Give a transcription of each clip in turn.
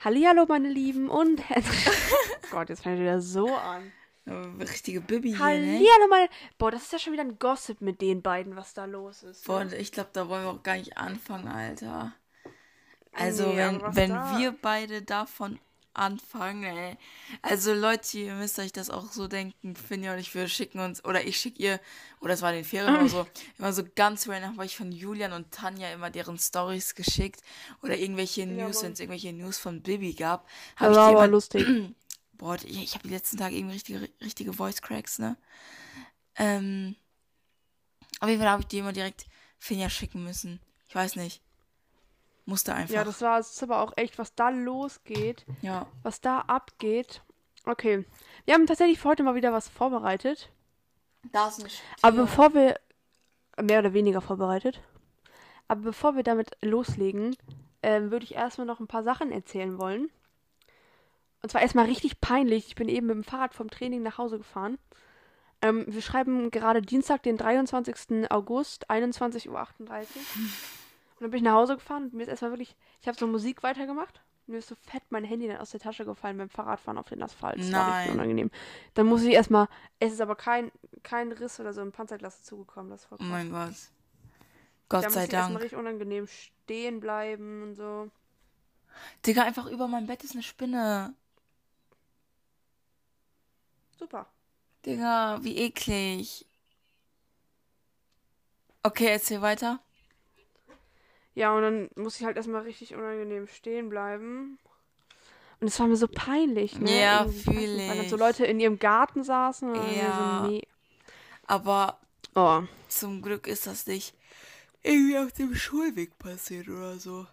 Hallihallo, meine Lieben und Gott, jetzt fängt wieder so an. Richtige Bibi hier, ne? Hallihallo, meine. Boah, das ist ja schon wieder ein Gossip mit den beiden, was da los ist. Boah, ne? ich glaube, da wollen wir auch gar nicht anfangen, Alter. Also, Nee, wenn, wenn da- wir beide davon anfangen, ey. Also, Leute, ihr müsst euch das auch so denken. Finja und ich, wir schicken uns, oder ich schicke ihr, oder es war in den Ferien oder so, immer so ganz random habe ich von Julian und Tanja immer deren Stories geschickt. Oder irgendwelche News, Mann. wenn es irgendwelche News von Bibi gab. Das Habe ich war aber lustig. Boah, ich, ich habe die letzten Tage irgendwie richtige, richtige Voice Cracks, ne? Ähm, auf jeden Fall habe ich die immer direkt Finja schicken müssen. Ich weiß nicht. Musste einfach. Ja, das war es ist aber auch echt, was da losgeht, ja. was da abgeht. Okay. Wir haben tatsächlich für heute mal wieder was vorbereitet. Da ist ein Aber bevor wir. Mehr oder weniger vorbereitet. Aber bevor wir damit loslegen, ähm, würde ich erstmal noch ein paar Sachen erzählen wollen. Und zwar erstmal richtig peinlich. Ich bin eben mit dem Fahrrad vom Training nach Hause gefahren. Ähm, wir schreiben gerade Dienstag, den 23. August, 21.38 Uhr. Und dann bin ich nach Hause gefahren und mir ist erstmal wirklich. Ich habe so Musik weitergemacht. Mir ist so fett mein Handy dann aus der Tasche gefallen beim Fahrradfahren auf den Asphalt. Das war richtig Nein. unangenehm. Dann muss ich erstmal. Es ist aber kein, kein Riss oder so im Panzerglas zugekommen. Das war Oh krass. mein Gott. Da Gott muss sei ich erstmal Dank. richtig unangenehm stehen bleiben und so. Digga, einfach über mein Bett ist eine Spinne. Super. Digga, wie eklig. Okay, erzähl weiter. Ja, und dann muss ich halt erstmal richtig unangenehm stehen bleiben. Und es war mir so peinlich, ne? Ja, Irgendwie, ich Weil dann so Leute in ihrem Garten saßen Ja. so, nee. Aber Oh. zum Glück ist das nicht irgendwie auf dem Schulweg passiert oder so.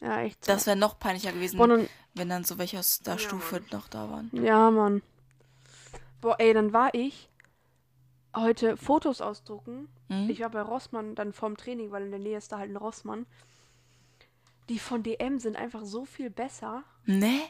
Ja, echt so. Das wäre noch peinlicher gewesen, Boah, dann, wenn dann so welche aus der Ja, Stufe noch da waren. ja, Mann. Boah, ey, dann war ich heute Fotos ausdrucken. Hm? Ich war bei Rossmann dann vorm Training, weil in der Nähe ist da halt ein Rossmann. Die von DM sind einfach so viel besser. Ne?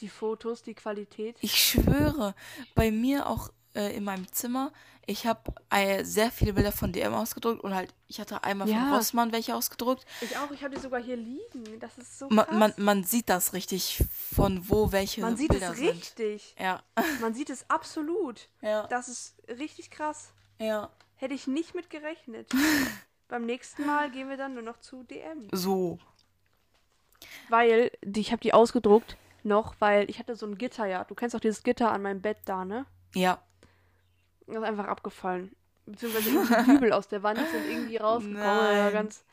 Die Fotos, die Qualität. Ich schwöre, bei mir auch äh, in meinem Zimmer, ich habe äh, sehr viele Bilder von DM ausgedruckt und halt, ich hatte einmal von Ja. Rossmann welche ausgedruckt. Ich auch, ich habe die sogar hier liegen. Das ist so krass. man, man sieht das richtig, von wo welche Man sieht Bilder es sind. richtig. Ja, Man sieht es absolut. ja, Das ist richtig krass. ja. Hätte ich nicht mit gerechnet. Beim nächsten Mal gehen wir dann nur noch zu DM. So. Weil, die, ich habe die ausgedruckt noch, weil ich hatte so ein Gitter, ja. Du kennst auch dieses Gitter an meinem Bett da, ne? Ja. Das ist einfach abgefallen. Beziehungsweise die Dübel aus der Wand sind irgendwie rausgekommen. Nein. ganz.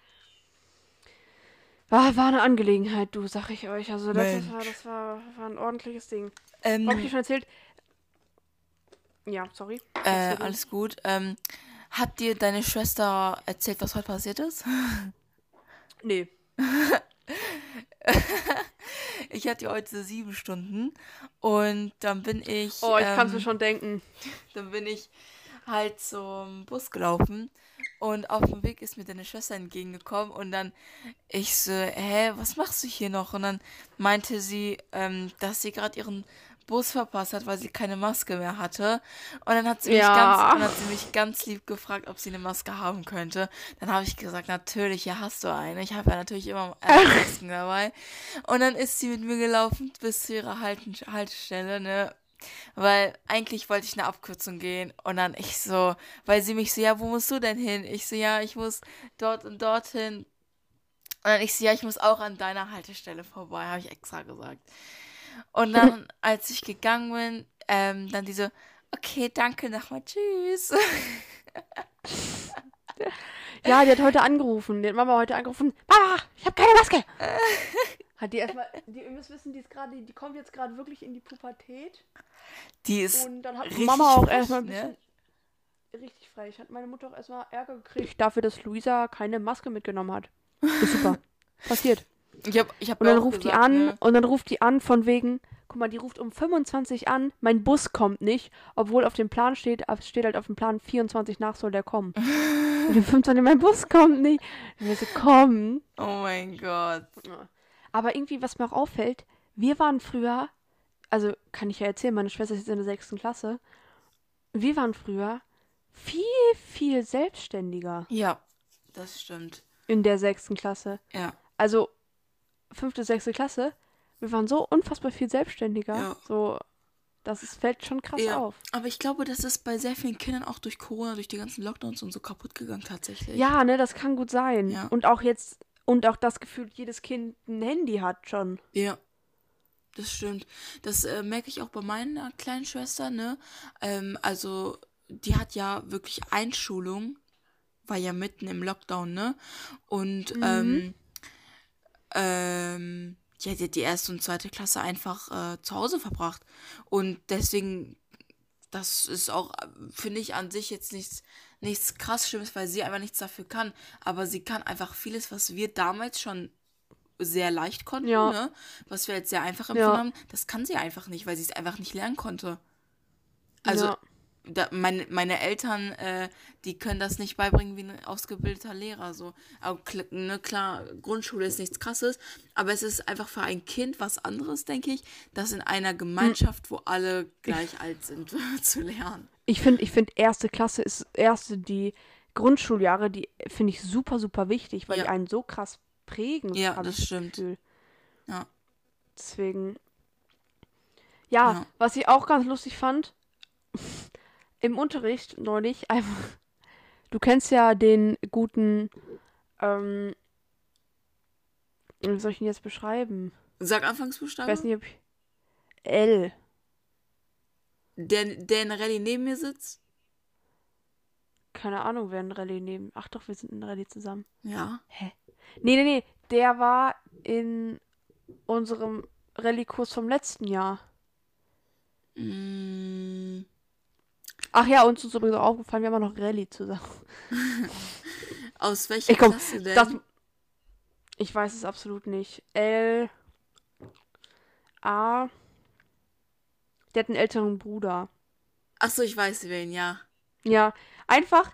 War, war eine Angelegenheit, du, sag ich euch. Also das, das, war, das war, war ein ordentliches Ding. Ähm, Hab ich dir schon erzählt? Ja, sorry. äh, alles gut. Ähm, hat dir deine Schwester erzählt, was heute passiert ist? Nee. Ich hatte heute sieben Stunden und dann bin ich. Oh, ich kann's mir ähm, schon denken. Dann bin ich halt zum Bus gelaufen und auf dem Weg ist mir deine Schwester entgegengekommen und dann ich so, hä, was machst du hier noch? Und dann meinte sie, ähm, dass sie gerade ihren Bus verpasst hat, weil sie keine Maske mehr hatte. Und dann hat sie mich Ja. ganz, hat sie mich ganz lieb gefragt, ob sie eine Maske haben könnte. Dann habe ich gesagt, natürlich, ja, hast du eine. Ich habe ja natürlich immer Masken dabei. Und dann ist sie mit mir gelaufen bis zu ihrer Halten Haltestelle, ne? Weil eigentlich wollte ich eine Abkürzung gehen und dann ich so, weil sie mich so, ja, wo musst du denn hin? Ich so, ja, ich muss dort und dorthin. Und dann ich so, ja, ich muss auch an deiner Haltestelle vorbei, habe ich extra gesagt. Und dann, als ich gegangen bin, ähm, dann diese, okay, danke nochmal, tschüss. Ja, die hat heute angerufen. Die hat Mama heute angerufen. Mama, ich habe keine Maske. Hat die erstmal, die, ihr müsst wissen, die ist gerade, die kommt jetzt gerade wirklich in die Pubertät. Die ist Und dann hat Mama auch erstmal ein ne? bisschen. Richtig frech. Hat meine Mutter auch erstmal Ärger gekriegt dafür, dass Luisa keine Maske mitgenommen hat. Ist super. Passiert. Ich hab, ich hab Und dann ruft die gesagt, an ne? und dann ruft die an von wegen, guck mal, die ruft um 25 an, mein Bus kommt nicht, obwohl auf dem Plan steht, steht halt auf dem Plan 24 nach soll der kommen. und um 25, mein Bus kommt nicht. Und wir so, komm. Oh mein Gott. Aber irgendwie, was mir auch auffällt, wir waren früher, also kann ich ja erzählen, meine Schwester ist jetzt in der sechsten Klasse, wir waren früher viel, viel selbstständiger Ja, das stimmt. in der sechsten Klasse. Ja. Also fünfte, sechste Klasse Wir waren so unfassbar viel selbstständiger. Ja. So, das ist, fällt schon krass Ja, auf. aber ich glaube, das ist bei sehr vielen Kindern auch durch Corona, durch die ganzen Lockdowns und so kaputt gegangen tatsächlich. Ja, ne, das kann gut sein. Ja. Und auch jetzt, und auch das Gefühl, jedes Kind ein Handy hat schon. Ja, das stimmt. Das äh, merke ich auch bei meiner kleinen Schwester, ne? Ähm, also, die hat ja wirklich Einschulung, war ja mitten im Lockdown, ne? Und, ähm, ähm, ja, die hat die erste und zweite Klasse einfach äh, zu Hause verbracht. Und deswegen, das ist auch, finde ich, an sich jetzt nichts, nichts krass Schlimmes, weil sie einfach nichts dafür kann. Aber sie kann einfach vieles, was wir damals schon sehr leicht konnten, Ja. ne? was wir jetzt sehr einfach Ja. empfunden haben, das kann sie einfach nicht, weil sie es einfach nicht lernen konnte. Also, Ja. Da, meine, meine Eltern, äh, die können das nicht beibringen wie ein ausgebildeter Lehrer. So. Aber ne, klar, Grundschule ist nichts krasses, aber es ist einfach für ein Kind was anderes, denke ich, das in einer Gemeinschaft, wo alle gleich alt sind, zu lernen. Ich finde, ich finde, erste Klasse ist erste, die Grundschuljahre, die finde ich super, super wichtig, weil Ja. die einen so krass prägen. Ja, das stimmt. Gefühl. Ja. Deswegen. Ja, Ja. was ich auch ganz lustig fand, im Unterricht neulich einfach. Du kennst ja den guten, ähm, wie soll ich ihn jetzt beschreiben? Sag Ich Anfangsbuchstabe. weiß nicht, ob ich. L. Der, der in Rallye neben mir sitzt. Keine Ahnung, wer ein Rallye neben. Ach doch, wir sind in Rallye zusammen. Ja. Hä? Nee, nee, nee. Der war in unserem Rallye-Kurs vom letzten Jahr. Mm, Ach ja, uns ist übrigens auch aufgefallen, wir haben auch noch Rallye zusammen. aus welcher Ich komm, Klasse denn? Das, ich weiß es absolut nicht. L. A. Der hat einen älteren Bruder. Achso, ich weiß wen, ja. Ja, einfach.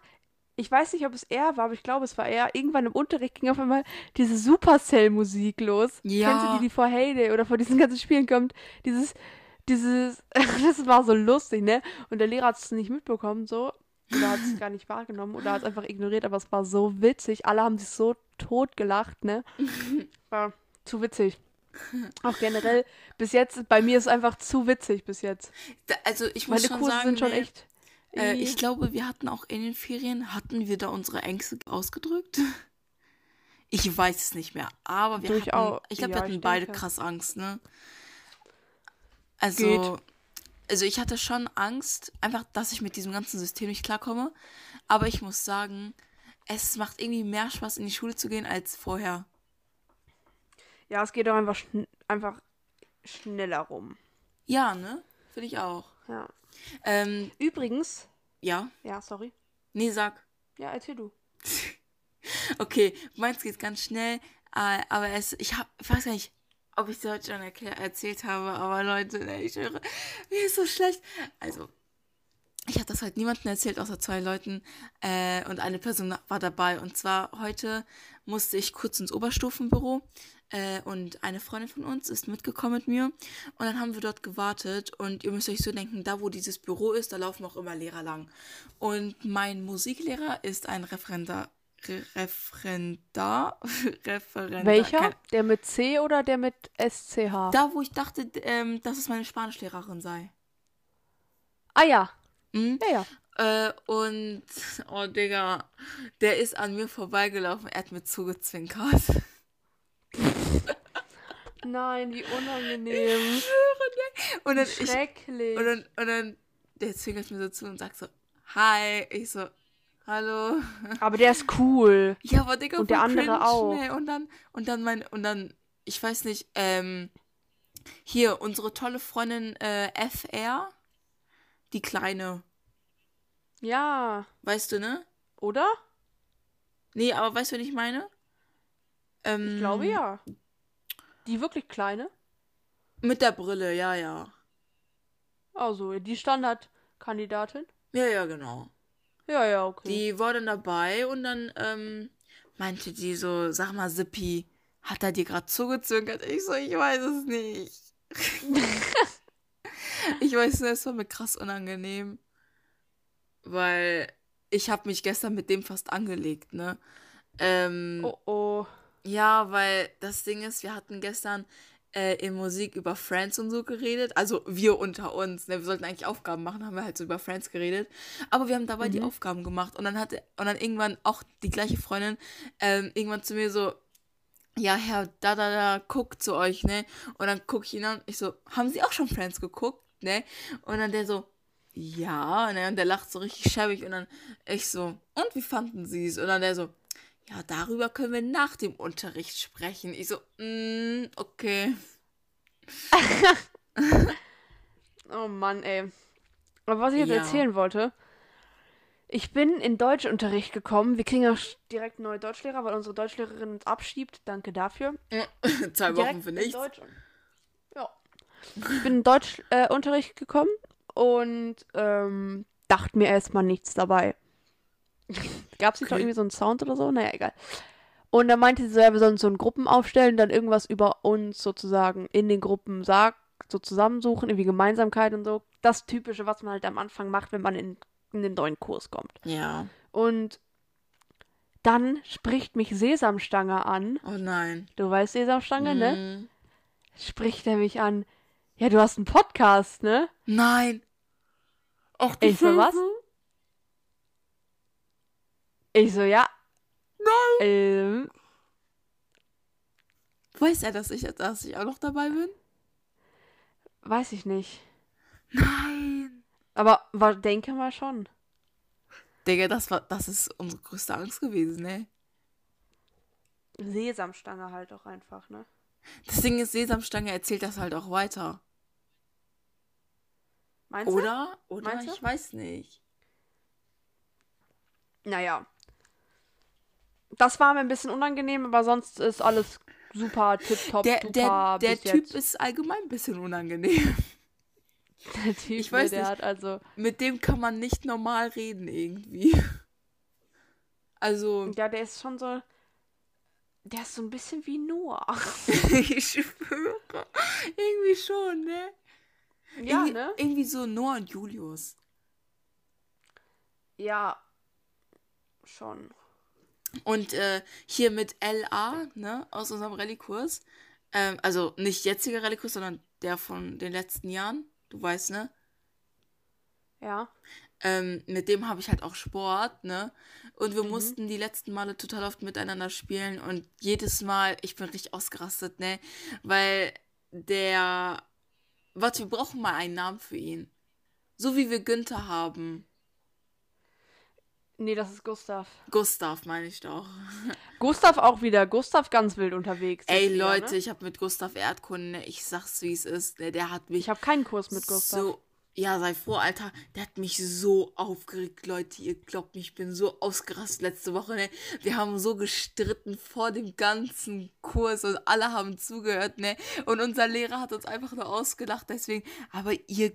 Ich weiß nicht, ob es er war, aber ich glaube, es war er. Irgendwann im Unterricht ging auf einmal diese Supercell-Musik los. Ja. Kennst du die, die vor Heyday oder vor diesen ganzen Spielen kommt? Dieses, dieses, das war so lustig, ne? Und der Lehrer hat es nicht mitbekommen, so. Oder hat es gar nicht wahrgenommen oder hat es einfach ignoriert, aber es war so witzig. Alle haben sich so tot gelacht, ne? War zu witzig. Auch generell, bis jetzt, bei mir ist es einfach zu witzig bis jetzt. Da, also ich muss Meine schon Kurse sagen, sind schon nee, echt. Äh, ich glaube, wir hatten auch in den Ferien, hatten wir da unsere Ängste ausgedrückt? Ich weiß es nicht mehr, aber wir Durchaus- hatten, ich glaube, ja, wir hatten beide denke. krass Angst, ne? Also, Geht. also ich hatte schon Angst, einfach, dass ich mit diesem ganzen System nicht klarkomme, aber ich muss sagen, es macht irgendwie mehr Spaß, in die Schule zu gehen als vorher. Ja, es geht auch einfach, schn einfach schneller rum. Ja, ne? Finde ich auch. Ja. Ähm, Übrigens, ja? ja, sorry. Nee, sag. Ja, erzähl du. Okay, meins geht ganz schnell, äh, aber es, ich hab, ich weiß gar nicht, ob ich es heute schon erzählt habe, aber Leute, ne, ich höre, mir ist so schlecht. Also, ich habe das halt niemandem erzählt, außer zwei Leuten, äh, und eine Person war dabei. Und zwar heute musste ich kurz ins Oberstufenbüro, äh, und eine Freundin von uns ist mitgekommen mit mir. Und dann haben wir dort gewartet. Und ihr müsst euch so denken, da wo dieses Büro ist, da laufen auch immer Lehrer lang. Und mein Musiklehrer ist ein Referendar. Re Referendar? Referendar. Welcher? kein- Der mit C oder der mit SCH? Da, wo ich dachte, ähm, dass es meine Spanischlehrerin sei. ah ja. Mhm. Ja, ja. Äh, und, oh Digga, der ist an mir vorbeigelaufen, er hat mir zugezwinkert. Nein, wie unangenehm. Und dann, ich, Schrecklich. und dann, und dann, der zwinkert mir so zu und sagt so, hi. Ich so, hallo. Aber der ist cool. Ja, aber Digga, Und der andere cringe, auch. Ne? Und dann, und dann mein, und dann, ich weiß nicht, ähm, hier, unsere tolle Freundin äh, FR, die Kleine, Ja. weißt du, ne? Oder? Nee, aber weißt du, was ich meine? Ähm, Ich glaube ja. Die wirklich kleine? Mit der Brille, ja, ja. Also, die Standardkandidatin? Ja, ja, genau. Ja, ja, okay. Die war dann dabei und dann ähm, meinte die so, sag mal, Sippi, hat er dir gerade zugezwinkert? Ich so, ich weiß es nicht. ich weiß nur, es war mir krass unangenehm. Weil ich habe mich gestern mit dem fast angelegt, ne? Ähm, Oh oh. Ja, weil das Ding ist, wir hatten gestern äh, in Musik über Friends und so geredet. Also wir unter uns. Ne? Wir sollten eigentlich Aufgaben machen, haben wir halt so über Friends geredet. Aber wir haben dabei die Mhm. Aufgaben gemacht. Und dann hat und dann irgendwann auch die gleiche Freundin ähm, irgendwann zu mir so, ja, Herr, da, da, da, guckt zu euch, ne? Und dann gucke ich ihn an. Ich so, haben Sie auch schon Friends geguckt, ne? Und dann der so, ja, ne? Und der lacht so richtig schäbig. Und dann ich so, und wie fanden Sie es? Und dann der so, ja, darüber können wir nach dem Unterricht sprechen. Ich so, mm, okay. Oh Mann, ey. Aber was ich jetzt Ja. erzählen wollte, ich bin in Deutschunterricht gekommen. Wir kriegen auch direkt neue Deutschlehrer, weil unsere Deutschlehrerin uns abschiebt. Danke dafür. Zwei Wochen Direkt für nichts. Ja. Ich bin in Deutschunterricht äh, gekommen und ähm, dachte mir erstmal nichts dabei. Gab es nicht noch Okay. irgendwie so einen Sound oder so? Naja, egal. Und dann meinte sie so, ja, wir sollen so in Gruppen aufstellen, dann irgendwas über uns sozusagen in den Gruppen sagt, so zusammensuchen, irgendwie Gemeinsamkeit und so. Das Typische, was man halt am Anfang macht, wenn man in, in den neuen Kurs kommt. Ja. Und dann spricht mich Sesamstange an. Oh nein. Du weißt Sesamstange, ne? Mhm. spricht er mich an. Ja, du hast einen Podcast, ne? Nein. Ach, du Ich so, was? Ich so, ja. Nein. Ähm, Weiß er, dass ich, dass ich auch noch dabei bin? weiß ich nicht. Nein. Aber war, denke mal schon. Digga, das war, das ist unsere größte Angst gewesen, ne? Sesamstange halt auch einfach, ne? Das Ding ist, Sesamstange erzählt das halt auch weiter. Meinst du? Oder? Oder? Meinst du? Ich weiß nicht. Naja. Das war mir ein bisschen unangenehm, aber sonst ist alles super, tipptopp, Der, super der, der Typ jetzt. ist allgemein ein bisschen unangenehm. Der Typ, ich weiß ne, der nicht. hat also... Mit dem kann man nicht normal reden irgendwie. Also, Ja, der ist schon so... Der ist so ein bisschen wie Noah. ich schwöre. Irgendwie schon, ne? ja, irgendwie, ne? irgendwie so Noah und Julius. Ja. Schon. Und äh, hier mit LA, ne, aus unserem Rallye-Kurs. Ähm, also nicht jetziger Rallye-Kurs, sondern der von den letzten Jahren. Du weißt, ne? Ja. Ähm, mit dem habe ich halt auch Sport, ne? Und wir Mhm. mussten die letzten Male total oft miteinander spielen und jedes Mal, ich bin richtig ausgerastet, ne? Weil der. Warte, wir brauchen mal einen Namen für ihn. So wie wir Günther haben. Nee, das ist Gustav. Gustav, meine ich doch. Gustav auch wieder. Gustav ganz wild unterwegs. Ey, wieder, Leute, Ne? ich habe mit Gustav Erdkunde, ne? ich sag's wie es ist, ne? der hat mich Ich habe keinen Kurs mit Gustav. so. Ja, sei froh, Alter. Der hat mich so aufgeregt, Leute. Ihr glaubt mich, ich bin so ausgerastet letzte Woche. Ne? Wir haben so gestritten vor dem ganzen Kurs und alle haben zugehört, ne? Und unser Lehrer hat uns einfach nur ausgelacht, deswegen. Aber ihr,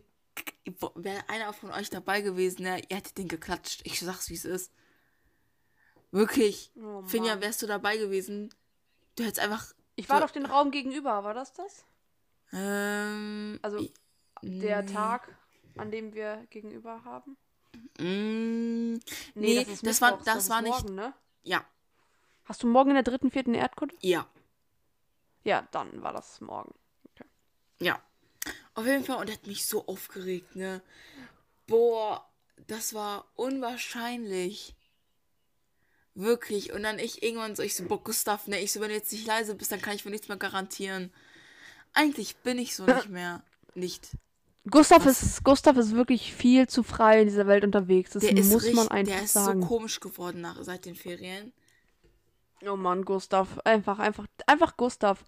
wäre einer von euch dabei gewesen, ne? Ihr hättet den geklatscht. Ich sag's, wie es ist. Wirklich. Oh, Finja, wärst du dabei gewesen? Du hättest einfach. Ich war so- doch den Raum gegenüber, war das das? Ähm. Also der nee. Tag, an dem wir gegenüber haben? Mm, nee, das, war, Mittwochs, das ist war nicht. Morgen, ne? Ja, Hast du morgen in der dritten, vierten Erdkunde? ja, Ja, dann war das morgen. ja. Auf jeden Fall, und er hat mich so aufgeregt, ne? Boah, das war unwahrscheinlich. Wirklich. Und dann ich irgendwann so, ich so, boah, Gustav, ne? Ich so, wenn du jetzt nicht leise bist, dann kann ich für nichts mehr garantieren. Eigentlich bin ich so nicht mehr. Nicht. Gustav Was? ist, Gustav ist wirklich viel zu frei in dieser Welt unterwegs. Das Der ist, muss richtig, man einfach der ist sagen. so komisch geworden nach, seit den Ferien. Oh Mann, Gustav. Einfach, einfach, einfach Gustav.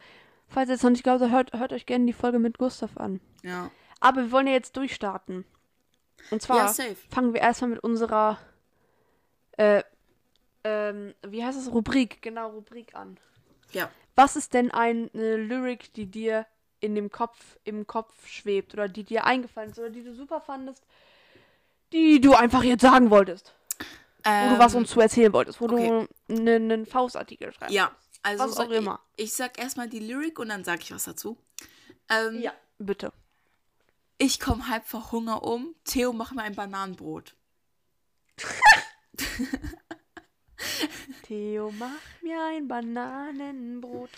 Falls ihr jetzt noch nicht glaubt, hört, hört euch gerne die Folge mit Gustav an. Ja. Aber wir wollen ja jetzt durchstarten. Und zwar Ja, fangen wir erstmal mit unserer, äh, ähm, wie heißt es? Rubrik. Genau, Rubrik an. Ja. Was ist denn eine Lyric, die dir in dem Kopf, im Kopf schwebt oder die dir eingefallen ist oder die du super fandest, die du einfach jetzt sagen wolltest? Wo du was Ähm, uns zu erzählen wolltest, wo okay. du einen einen Faustartikel schreibst. Ja, also Was auch immer. Ich, ich sag erstmal die Lyrik und dann sag ich was dazu. Ähm, Ja, bitte. Ich komme halb vor Hunger um. Theo, mach mir ein Bananenbrot. Theo, mach mir ein Bananenbrot.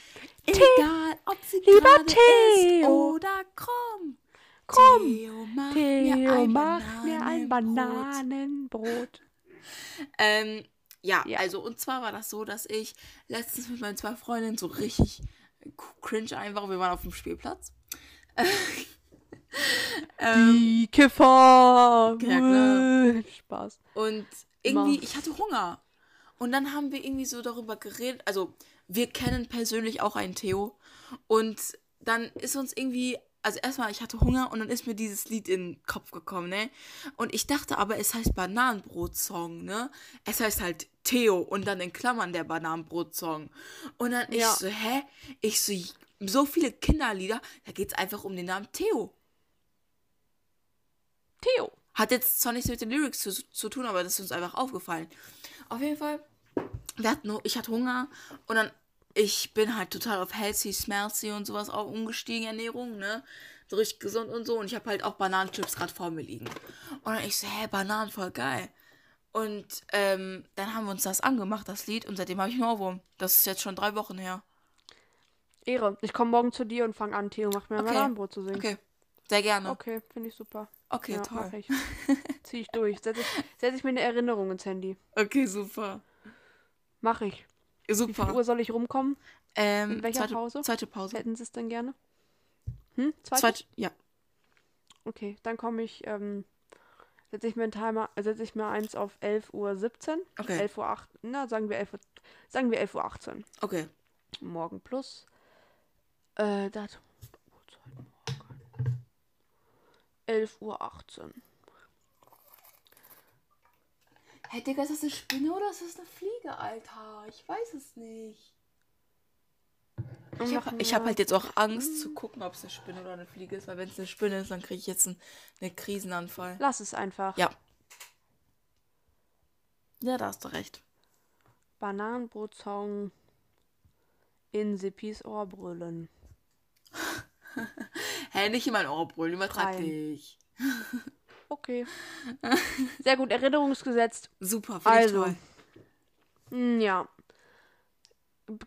Egal, ob sie Lieber Theo. ist oder krumm. Komm, Theo, mach Theo, mir ein mach mir ein Bananenbrot. Bananenbrot. Ähm, ja, Ja. also und zwar war das so, dass ich letztens mit meinen zwei Freundinnen so richtig cringe einfach, wir waren auf dem Spielplatz. ähm, Die Kiffer. Ja, klar. Spaß. und irgendwie, ich hatte Hunger. Und dann haben wir irgendwie so darüber geredet, also wir kennen persönlich auch einen Theo. Und dann ist uns irgendwie, also erstmal, ich hatte Hunger und dann ist mir dieses Lied in den Kopf gekommen, ne? Und ich dachte aber, es heißt Bananenbrot-Song, ne? Es heißt halt Theo und dann in Klammern der Bananenbrot-Song. Und dann ich Ja. so, hä? Ich so, so viele Kinderlieder, da geht's einfach um den Namen Theo. Theo. Hat jetzt zwar nichts mit den Lyrics zu, zu tun, aber das ist uns einfach aufgefallen. Auf jeden Fall, wir hatten, ich hatte Hunger und dann, ich bin halt total auf healthy, smelty und sowas auch umgestiegen, Ernährung, ne? So richtig gesund und so. Und ich habe halt auch Bananenchips gerade vor mir liegen. Und dann ich so, hä, Bananen, voll geil. Und ähm, dann haben wir uns das angemacht, das Lied, und seitdem habe ich einen Ohrwurm. Das ist jetzt schon drei Wochen her. Ehre. Ich komme morgen zu dir und fange an, Theo, mach mir ein Okay. Bananenbrot zu singen. Okay, sehr gerne. Okay, finde ich super. Okay, ja, toll. mach ich. Zieh ich durch. Setze ich, setz ich mir eine Erinnerung ins Handy. Okay, super. Mach ich. Wie viel Super. Uhr soll ich rumkommen? Ähm, In welcher zweite, Pause? Zweite Pause. Hätten sie es denn gerne? Hm? Zweite? Zweite, ja. Okay, dann komme ich, ähm, setze ich mir einen Timer, setze ich mir eins auf 11.17 Uhr. Okay. 11 Uhr 8, na, sagen wir 11 Uhr, sagen wir 11 Uhr 18. Okay. Morgen plus. Äh, Datum. Uhrzeit morgen. 11 Uhr 18. Hey, Digga, ist das eine Spinne oder ist das eine Fliege, Alter? Ich weiß es nicht. Ich habe hab halt jetzt auch Angst zu gucken, ob es eine Spinne oder eine Fliege ist, weil wenn es eine Spinne ist, dann kriege ich jetzt einen, einen Krisenanfall. Lass es einfach. Ja. Ja, da hast du recht. Bananenbrotsong in Sippis Ohrbrüllen. Hä, nicht in mein Ohr brüllen, übertreib dich. Okay. Sehr gut, Erinnerungsgesetzt. Super, Also. toll. Hm, Ja.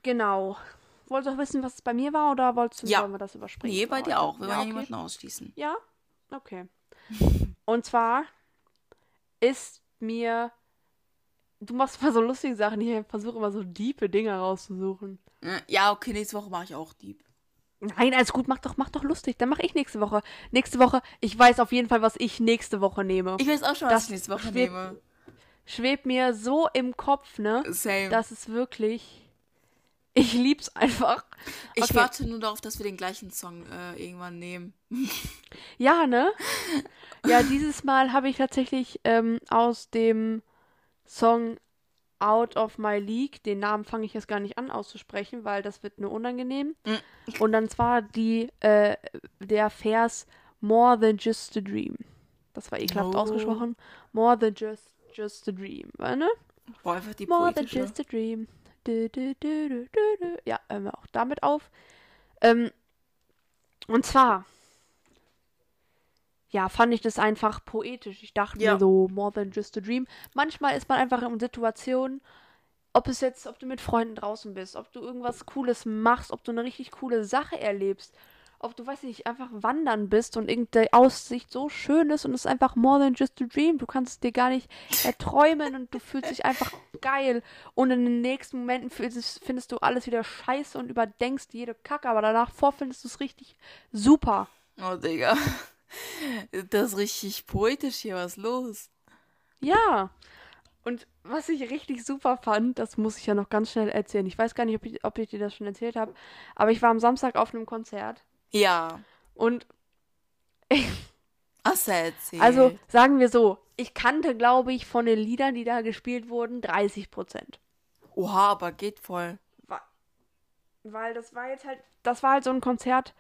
Genau. Wolltest du auch wissen, was es bei mir war oder wolltest du Ja. wollen wir das überspringen? Nee, bei dir auch. Wir ja, wollen okay. niemanden ausschließen. Ja? Okay. Und zwar ist mir. Du machst immer so lustige Sachen. Ich versuche immer so diepe Dinge rauszusuchen. Ja, okay, nächste Woche mache ich auch Dieb. Nein, alles gut, mach doch, mach doch lustig. Dann mache ich nächste Woche. Nächste Woche, ich weiß auf jeden Fall, was ich nächste Woche nehme. Ich weiß auch schon, Das was ich nächste Woche schwebt- nehme. Schwebt mir so im Kopf, ne? Same. Das ist wirklich. Ich lieb's einfach. ich okay. warte nur darauf, dass wir den gleichen Song äh, irgendwann nehmen. Ja, ne? Ja, dieses Mal habe ich tatsächlich ähm, aus dem Song Out of My League, den Namen fange ich jetzt gar nicht an auszusprechen, weil das wird nur unangenehm. Mm. Und dann zwar die, äh, der Vers More than just a dream. Das war ekelhaft Oh. ausgesprochen. More than just, just a dream, ne? Boah, einfach die More than just a dream. Du, du, du. Ja, hören wir auch damit auf. Ähm, und zwar, ja, fand ich das einfach poetisch. Ich dachte Ja. mir so, more than just a dream. Manchmal ist man einfach in Situationen, ob es jetzt, ob du mit Freunden draußen bist, ob du irgendwas Cooles machst, ob du eine richtig coole Sache erlebst, ob du, weiß nicht, einfach wandern bist und irgendeine Aussicht so schön ist und es ist einfach more than just a dream. Du kannst es dir gar nicht erträumen und du fühlst dich einfach geil. Und in den nächsten Momenten findest, du alles wieder scheiße und überdenkst jede Kacke, aber danach vor findest du es richtig super. Oh, Digga. Das ist richtig poetisch hier, was los? Ja. Und was ich richtig super fand, das muss ich ja noch ganz schnell erzählen. Ich weiß gar nicht, ob ich, ob ich dir das schon erzählt habe, aber ich war am Samstag auf einem Konzert Ja. und Hast du erzählt? also sagen wir so, ich kannte, glaube ich, von den Liedern, die da gespielt wurden, 30 Prozent. Oha, aber geht voll. Weil das war jetzt halt, das war halt so ein Konzert.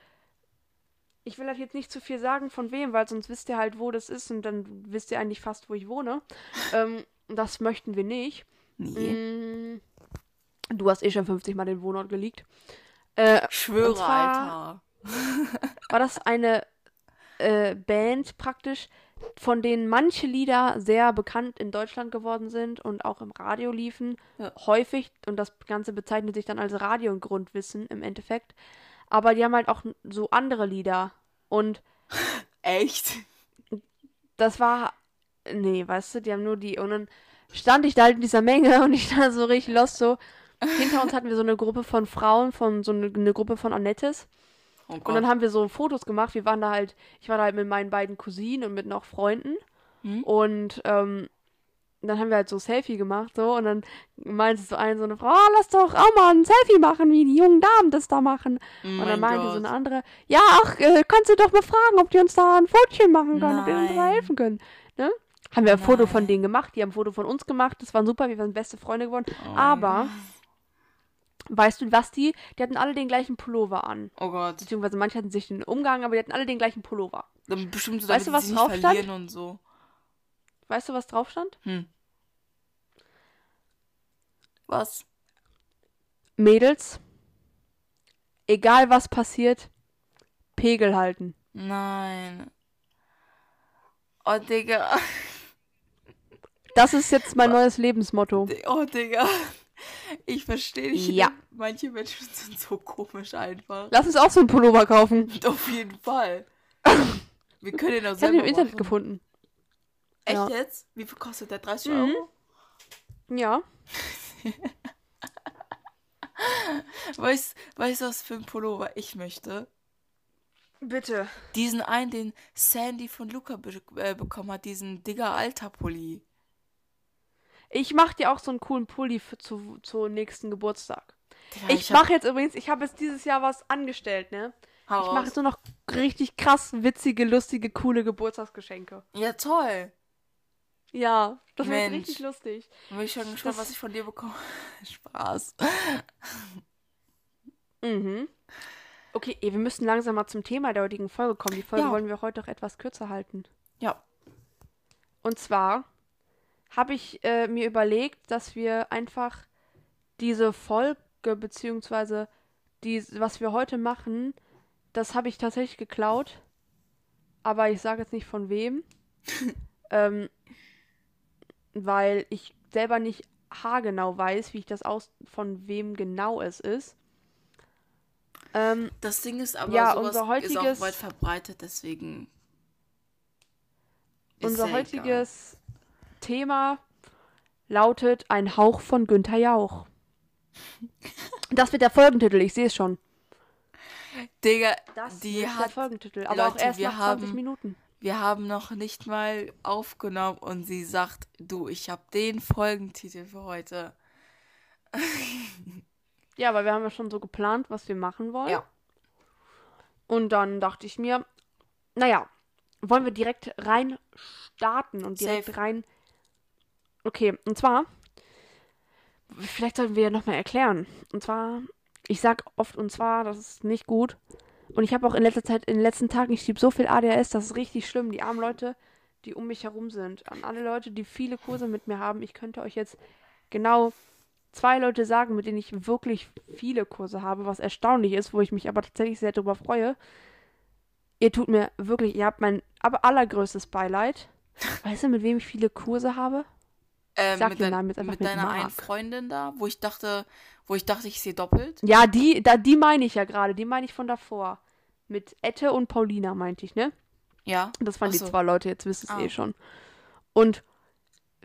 Ich will halt jetzt nicht zu viel sagen von wem, weil sonst wisst ihr halt, wo das ist und dann wisst ihr eigentlich fast, wo ich wohne. Ähm, das möchten wir nicht. Nee. Mm, Du hast eh schon 50 Mal den Wohnort geleakt. Äh, Schwöre, Alter. war das eine äh, Band praktisch, von denen manche Lieder sehr bekannt in Deutschland geworden sind und auch im Radio liefen. Ja. Häufig. Und das Ganze bezeichnet sich dann als Radio- und Grundwissen im Endeffekt. Aber die haben halt auch so andere Lieder. Und Echt? das war. Nee, weißt du, die haben nur die. Und dann stand ich da halt in dieser Menge und ich da so richtig lost so. Hinter uns hatten wir so eine Gruppe von Frauen, von so eine, eine Gruppe von Annettes. Oh Und dann haben wir so Fotos gemacht. Wir waren da halt, ich war da halt mit meinen beiden Cousinen und mit noch Freunden. Hm? Und ähm, dann haben wir halt so Selfie gemacht, so. Und dann meinte so eine, so eine Frau, ah, lass doch auch mal ein Selfie machen, wie die jungen Damen das da machen. Oh und dann meinte Gott. so eine andere, ja, ach, äh, kannst du doch mal fragen, ob die uns da ein Fotchen machen können, ob die uns da Nein. helfen können. Ne? Haben wir ein Foto von Nein. denen gemacht, die haben ein Foto von uns gemacht, das war super, wir waren beste Freunde geworden. Oh Aber, weißt du, was die? Die hatten alle den gleichen Pullover an. Oh Gott. Beziehungsweise manche hatten sich den Umgang, aber die hatten alle den gleichen Pullover. Dann bestimmt so, Weißt du, was drauf stand? verlieren und so. Weißt du, was drauf stand? Hm. Was? Mädels, egal was passiert, Pegel halten. Nein. Oh, Digga. Das ist jetzt mein neues Lebensmotto. Oh, Digga. Ich verstehe dich. Ja. Manche Menschen sind so komisch einfach. Lass uns auch so einen Pullover kaufen. Auf jeden Fall. Wir können den auch Ich habe selber ihn im Internet machen. gefunden. Echt Ja. jetzt? Wie viel kostet der? 30 Mhm. Euro? Ja. Weißt, weißt du, was für ein Pullover ich möchte? Bitte. Diesen einen, den Sandy von Luca be äh, bekommen hat, diesen Digger Alter Pulli. Ich mache dir auch so einen coolen Pulli für, zu, zu nächsten Geburtstag. Digga, Ich hab- mache jetzt übrigens, ich habe jetzt dieses Jahr was angestellt, ne? Hau Ich mache jetzt nur noch richtig krass witzige, lustige, coole Geburtstagsgeschenke. Ja, toll. Ja, das wird Mensch. richtig lustig. Bin ich schon gespannt, was ich von dir bekomme. Spaß. Mhm. Okay, wir müssen langsam mal zum Thema der heutigen Folge kommen. Die Folge Ja. wollen wir heute auch etwas kürzer halten. Ja. Und zwar habe ich äh, mir überlegt, dass wir einfach diese Folge, beziehungsweise die, was wir heute machen, das habe ich tatsächlich geklaut. Aber ich sage jetzt nicht von wem. ähm, weil ich selber nicht haargenau weiß, wie ich das aus, von wem genau es ist. Ähm, Das Ding ist aber, Ja, unser ist heutiges- auch weit verbreitet, deswegen. ist unser heutiges Thema lautet Ein Hauch von Günther Jauch. Das wird der Folgentitel, ich sehe es schon. Egal. Digga, Das die wird der hat. Folgentitel, aber auch Leute, erst wir nach 20 haben- Minuten. Wir haben noch nicht mal aufgenommen und sie sagt, du, ich habe den Folgentitel für heute. Ja, aber wir haben ja schon so geplant, was wir machen wollen. Ja. Und dann dachte ich mir, naja, wollen wir direkt rein starten und direkt Safe. rein. Okay, und zwar, vielleicht sollten wir ja nochmal erklären. Und zwar, ich sag oft und zwar, das ist nicht gut. Und ich habe auch in letzter Zeit, in den letzten Tagen, ich schieb so viel ADHS, das ist richtig schlimm. Die armen Leute, die um mich herum sind. An alle Leute, die viele Kurse mit mir haben, ich könnte euch jetzt genau zwei Leute sagen, mit denen ich wirklich viele Kurse habe, was erstaunlich ist, wo ich mich aber tatsächlich sehr darüber freue. Ihr tut mir wirklich, ihr habt mein aber allergrößtes Beileid. Weißt du, mit wem ich viele Kurse habe? Ähm, Sag mit, den Namen jetzt einfach mit mit deiner einen Mark. Freundin da, wo ich dachte, wo ich dachte, ich sehe doppelt. Ja, die, da, die meine ich ja gerade, die meine ich von davor. Mit Ette und Paulina meinte ich, ne? Ja. Das waren Ach die so. zwei Leute, jetzt wisst ihr es Ah. eh schon. Und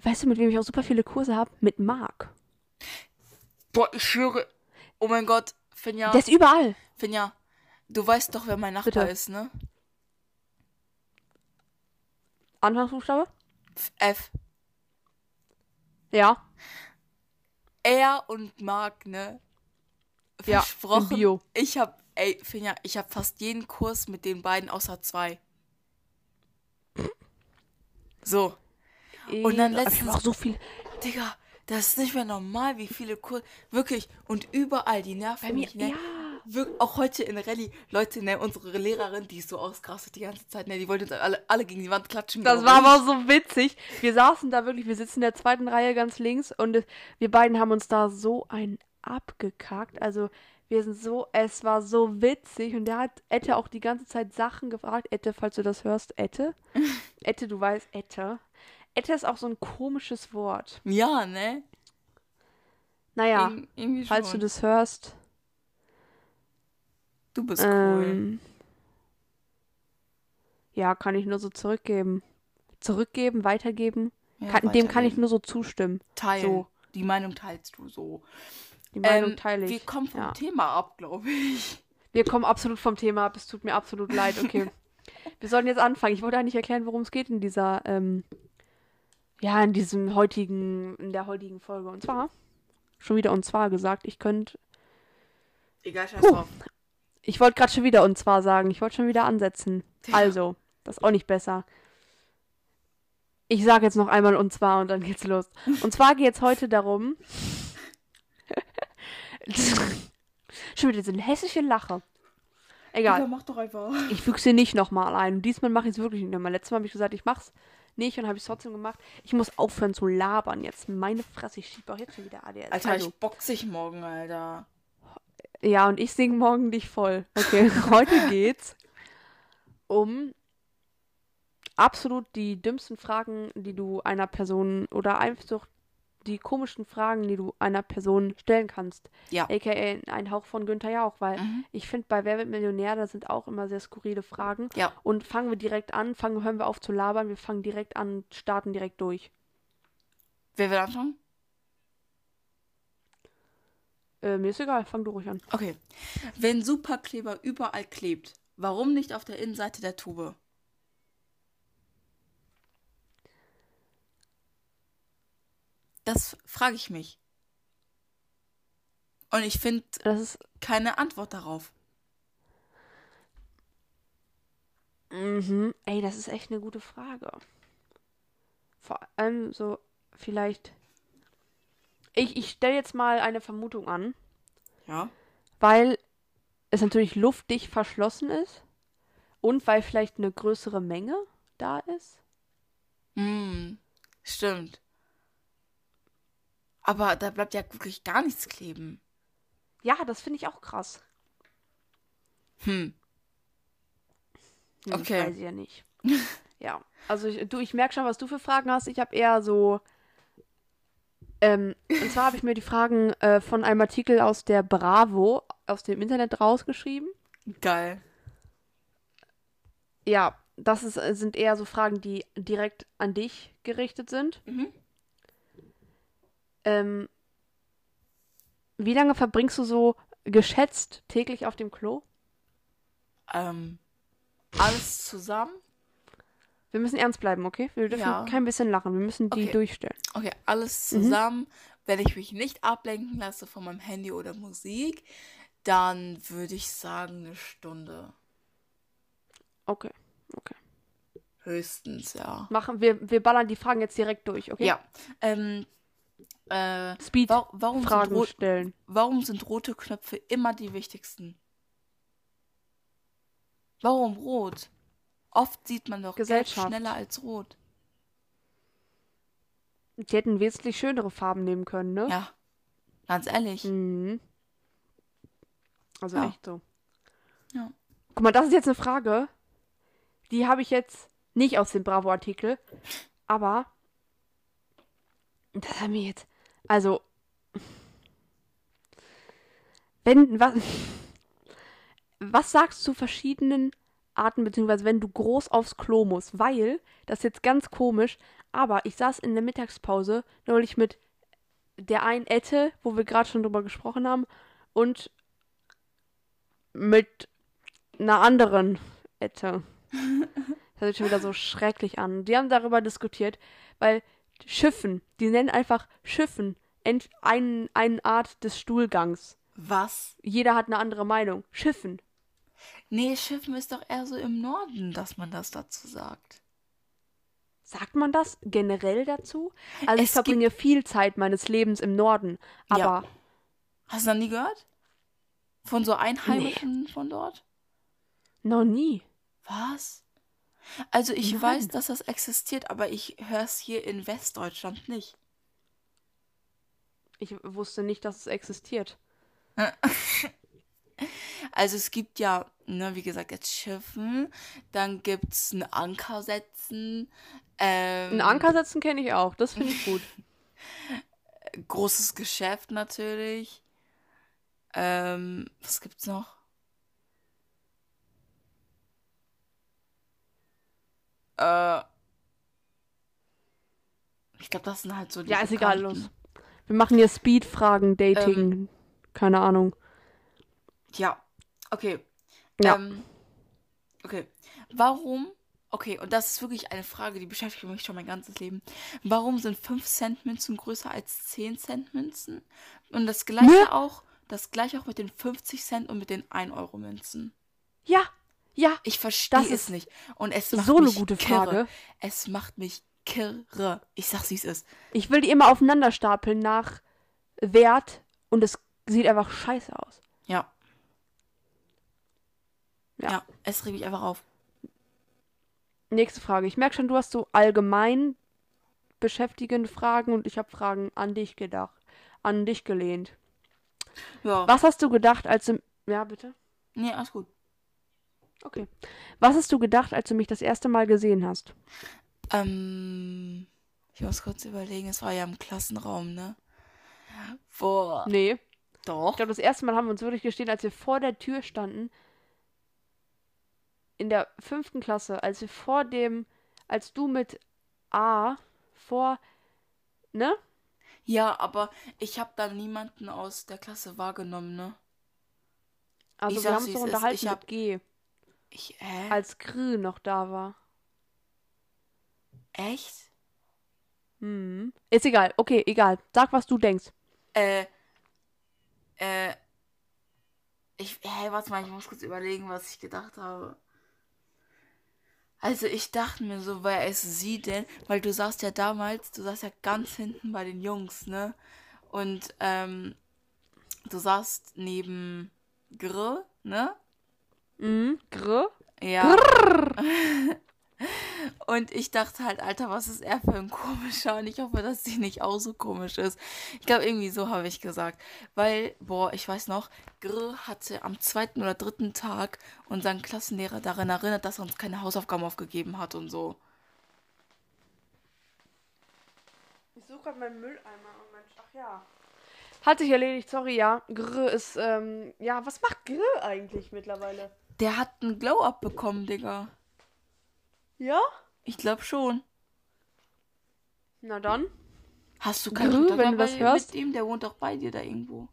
weißt du, mit wem ich auch super viele Kurse habe? Mit Marc. Boah, ich schwöre. Oh mein Gott, Finja, Der ist überall. Finja, du weißt doch, wer mein Nachbar Bitte. ist, ne? Anfangsbuchstabe? F. Ja. Er und Marc, ne? Ja, Versprochen. Bio. Ich hab, ey, Finja, ich hab fast jeden Kurs mit den beiden außer zwei. So. Und dann ich letztens- auch so viel. Digga, das ist nicht mehr normal, wie viele Kurse. Wirklich. Und überall, die nerven Bei mir, mich, ne? ja. Auch heute in Rallye, Leute, ne, unsere Lehrerin, die ist so ausgerastet die ganze Zeit, ne, die wollte uns alle, alle gegen die Wand klatschen. Das war aber so witzig. Wir saßen da wirklich, wir sitzen in der zweiten Reihe ganz links und wir beiden haben uns da so ein abgekackt. Also Wir sind so, es war so witzig und der hat Ette auch die ganze Zeit Sachen gefragt. Ette, falls du das hörst, Ette. Ette, du weißt, Ette. Ette ist auch so ein komisches Wort. Ja, ne? Naja, irgendwie falls du das hörst, Du bist cool. ähm, ja, kann ich nur so zurückgeben. Zurückgeben, weitergeben. Ja, kann, dem kann ich weitergeben. nur so zustimmen. teilen. so. Die Meinung teilst du so. Die Meinung Ähm, teile ich. Wir kommen vom ja. Thema ab, glaube ich. Wir kommen absolut vom Thema ab. Es tut mir absolut leid. Okay. Wir sollen jetzt anfangen. Ich wollte eigentlich erklären, worum es geht in dieser, ähm, ja, in diesem heutigen, in der heutigen Folge. Und zwar, schon wieder und zwar gesagt, ich könnte, Egal, scheiß drauf. Ich wollte gerade schon wieder und zwar sagen. Ich wollte schon wieder ansetzen. Ja. Also, das ist auch nicht besser. Ich sage jetzt noch einmal und zwar und dann geht's los. Und zwar geht es heute darum. schon wieder so eine hässliche Lache. Egal. Ja, mach doch einfach. Ich füge sie nicht nochmal ein. Und diesmal mache ich es wirklich nicht nochmal. Letztes Mal habe ich gesagt, ich mach's nicht und habe ich es trotzdem gemacht. Ich muss aufhören zu labern jetzt. Meine Fresse, ich schiebe auch jetzt schon wieder ADS. Alter, also, ich box dich morgen, Alter. Ja, und ich singe morgen dich voll. Okay, heute geht's um absolut die dümmsten Fragen, die du einer Person oder einfach die komischen Fragen, die du einer Person stellen kannst. Ja. AKA ein Hauch von Günther Jauch, weil Mhm. ich finde, bei Wer wird Millionär, da sind auch immer sehr skurrile Fragen. Ja. Und fangen wir direkt an, fangen, hören wir auf zu labern, wir fangen direkt an, starten direkt durch. Wer will anfangen? Äh, mir ist egal, fang du ruhig an. Okay. Wenn Superkleber überall klebt, warum nicht auf der Innenseite der Tube? Das frage ich mich. Und ich finde Das ist. keine Antwort darauf. Mhm. Ey, das ist echt eine gute Frage. Vor allem so, vielleicht. Ich, ich stelle jetzt mal eine Vermutung an, Ja. weil es natürlich luftdicht verschlossen ist und weil vielleicht eine größere Menge da ist. Hm, stimmt. Aber da bleibt ja wirklich gar nichts kleben. Ja, das finde ich auch krass. Hm. Okay. Das weiß ich ja nicht. ja, also ich, du, ich merke schon, was du für Fragen hast. Ich habe eher so. Ähm, und zwar habe ich mir die Fragen äh, von einem Artikel aus der Bravo aus dem Internet rausgeschrieben. Geil. Ja, das ist, äh, sind eher so Fragen, die direkt an dich gerichtet sind. Mhm. Ähm, wie lange verbringst du so geschätzt täglich auf dem Klo? Ähm, alles zusammen? Wir müssen ernst bleiben, okay? Wir dürfen Ja. kein bisschen lachen. Wir müssen die Okay. durchstellen. Okay, alles Mhm. zusammen. Wenn ich mich nicht ablenken lasse von meinem Handy oder Musik, dann würde ich sagen eine Stunde. Okay. Höchstens, ja. Machen wir, wir ballern die Fragen jetzt direkt durch, okay? Ja. Ähm, äh, Speed wa warum, sind Fragen rot stellen. warum sind rote Knöpfe immer die wichtigsten? Warum rot? Oft sieht man doch Gelb Gesellschaft. schneller als rot. Die hätten wesentlich schönere Farben nehmen können, ne? Ja, ganz ehrlich. Mhm. Also Ja. echt so. Ja. Guck mal, das ist jetzt eine Frage. Die habe ich jetzt nicht aus dem Bravo-Artikel. Aber. Das haben wir jetzt. Also. Wenn. Was, was sagst du zu verschiedenen Arten, beziehungsweise wenn du groß aufs Klo musst? Weil, das ist jetzt ganz komisch, aber ich saß in der Mittagspause neulich mit der einen Ette, wo wir gerade schon drüber gesprochen haben, und mit einer anderen Ette. Das hört sich schon wieder so schrecklich an. Die haben darüber diskutiert, weil Schiffen, die nennen einfach Schiffen ent- ein, eine Art des Stuhlgangs. Was? Jeder hat eine andere Meinung. Schiffen. Nee, Schiffen ist doch eher so im Norden, dass man das dazu sagt. Sagt man das generell dazu? Also ich Es gibt- verbringe viel Zeit meines Lebens im Norden, Ja. aber Hast du noch nie gehört? Von so Einheimischen von dort? noch nie. Was? Also ich Nein. weiß, dass das existiert, aber ich höre es hier in Westdeutschland nicht. Ich wusste nicht, dass es existiert. Also es gibt ja, ne, wie gesagt, jetzt Schiffen, dann gibt's ein Anker setzen. Ähm, Ein Anker setzen kenne ich auch. Das finde ich gut. großes Geschäft natürlich. Ähm, was gibt's noch? Äh, ich glaube, das sind halt so die Ja, ist egal, los. Wir machen hier Speed-Fragen, Dating. Keine Ahnung. Ja, okay. Ja. Ähm, okay. Warum? Okay, und das ist wirklich eine Frage, die beschäftigt mich schon mein ganzes Leben. Warum sind 5 Cent Münzen größer als 10 Cent Münzen? Und das gleiche Ne? auch, das gleiche auch mit den 50 Cent und mit den 1 Euro Münzen. Ja, ja. Ich verstehe Das es ist nicht. Und es macht so eine mich gute kirre. Frage. Es macht mich kirre. Ich sag's, wie es ist. Ich will die immer aufeinander stapeln nach Wert und es sieht einfach scheiße aus. Ja. Ja. Ja, es regt mich einfach auf. Nächste Frage. Ich merke schon, du hast so allgemein beschäftigende Fragen und ich habe Fragen an dich gedacht, an dich gelehnt. Ja. Was hast du gedacht, als du... Ja, bitte? Nee, alles gut. Okay. Was hast du gedacht, als du mich das erste Mal gesehen hast? Ähm, ich muss kurz überlegen, es war ja im Klassenraum, ne? Boah. Nee. Ich Doch. glaube, das erste Mal haben wir uns wirklich gestehen, als wir vor der Tür standen. In der fünften Klasse, als wir vor dem, als du mit A vor, ne? Ja, aber ich habe da niemanden aus der Klasse wahrgenommen, ne? Also Ich wir haben uns doch ist. unterhalten Ich hab- mit G, Ich, hä? als Grü noch da war. Echt? Hm. Ist egal. Okay, egal. Sag, was du denkst. Äh, äh, ich, hä, warte mal, ich muss kurz überlegen, was ich gedacht habe. Also ich dachte mir so, wer ist sie denn? Weil du saßt ja damals, du saßt ja ganz hinten bei den Jungs, ne? Und, ähm, du saßt neben Gr, ne? Mhm. Grü? Ja. Und ich dachte halt, Alter, was ist er für ein komischer? Und ich hoffe, dass sie nicht auch so komisch ist. Ich glaube, irgendwie so habe ich gesagt. Weil, boah, ich weiß noch, Gr hatte am zweiten oder dritten Tag unseren Klassenlehrer daran erinnert, dass er uns keine Hausaufgaben aufgegeben hat und so. Ich suche gerade meinen Mülleimer und mein. Ach ja. Hat sich erledigt, sorry, ja. Grü ist, ähm. Ja, was macht Grü eigentlich mittlerweile? Der hat einen Glow-Up bekommen, Digga. Ja? Ich glaube schon. Na dann. Hast du keinen Kontakt wenn du mehr das bei- hörst? mit ihm? Der wohnt doch bei dir da irgendwo.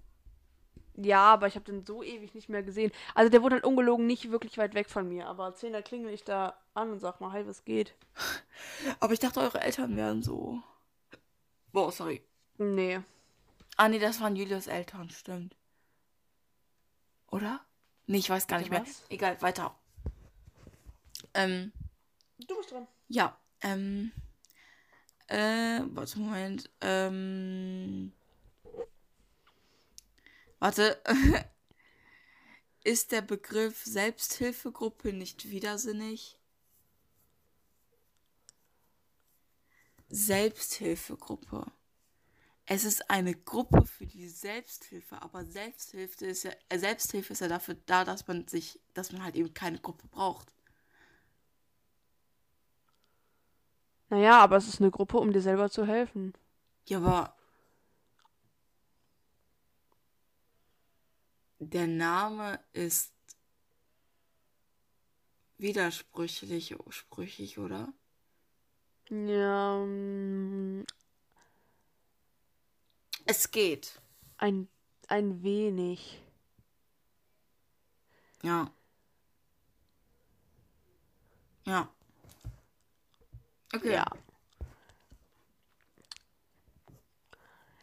Ja, aber ich habe den so ewig nicht mehr gesehen. Also der wohnt halt ungelogen nicht wirklich weit weg von mir. Aber 10 da klingel ich da an und sag mal, hi, was geht? Aber ich dachte, eure Eltern wären so. Boah, sorry. Nee. Ah, nee, das waren Julias Eltern, stimmt. Oder? Nee, ich weiß gar nicht mehr. Was? Egal, weiter. Ähm, Du bist dran. ja, ähm, äh, warte, Moment, ähm, warte. Ist der Begriff Selbsthilfegruppe nicht widersinnig? Selbsthilfegruppe. Es ist eine Gruppe für die Selbsthilfe, aber Selbsthilfe ist ja, äh, Selbsthilfe ist ja dafür da, dass man sich, dass man halt eben keine Gruppe braucht. Naja, aber es ist eine Gruppe, um dir selber zu helfen. Ja, aber der Name ist widersprüchlich, sprüchig, oder? Ja, mm, Es geht. ein, ein wenig. Ja. Ja. Okay. Ja.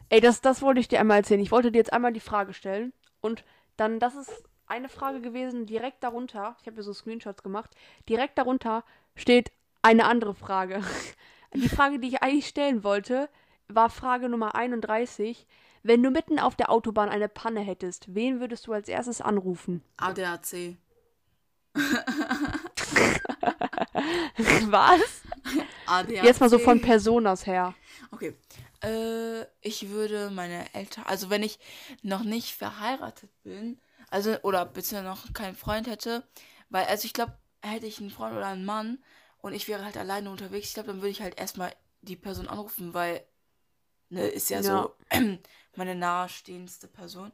Ey, das, das wollte ich dir einmal erzählen. Ich wollte dir jetzt einmal die Frage stellen. Und dann, das ist eine Frage gewesen, direkt darunter, ich habe mir so Screenshots gemacht, direkt darunter steht eine andere Frage. Die Frage, die ich eigentlich stellen wollte, war Frage Nummer 31. Wenn du mitten auf der Autobahn eine Panne hättest, wen würdest du als erstes anrufen? ADAC. Was? ADAC. Jetzt mal so von Personas her. Okay. Äh, ich würde meine Eltern, also wenn ich noch nicht verheiratet bin, Also, oder beziehungsweise noch keinen Freund hätte. Weil, also ich glaube, hätte ich einen Freund oder einen Mann und ich wäre halt alleine unterwegs, ich glaube, dann würde ich halt erstmal die Person anrufen, weil, ne, ist ja, Ja. so meine nahestehendste Person.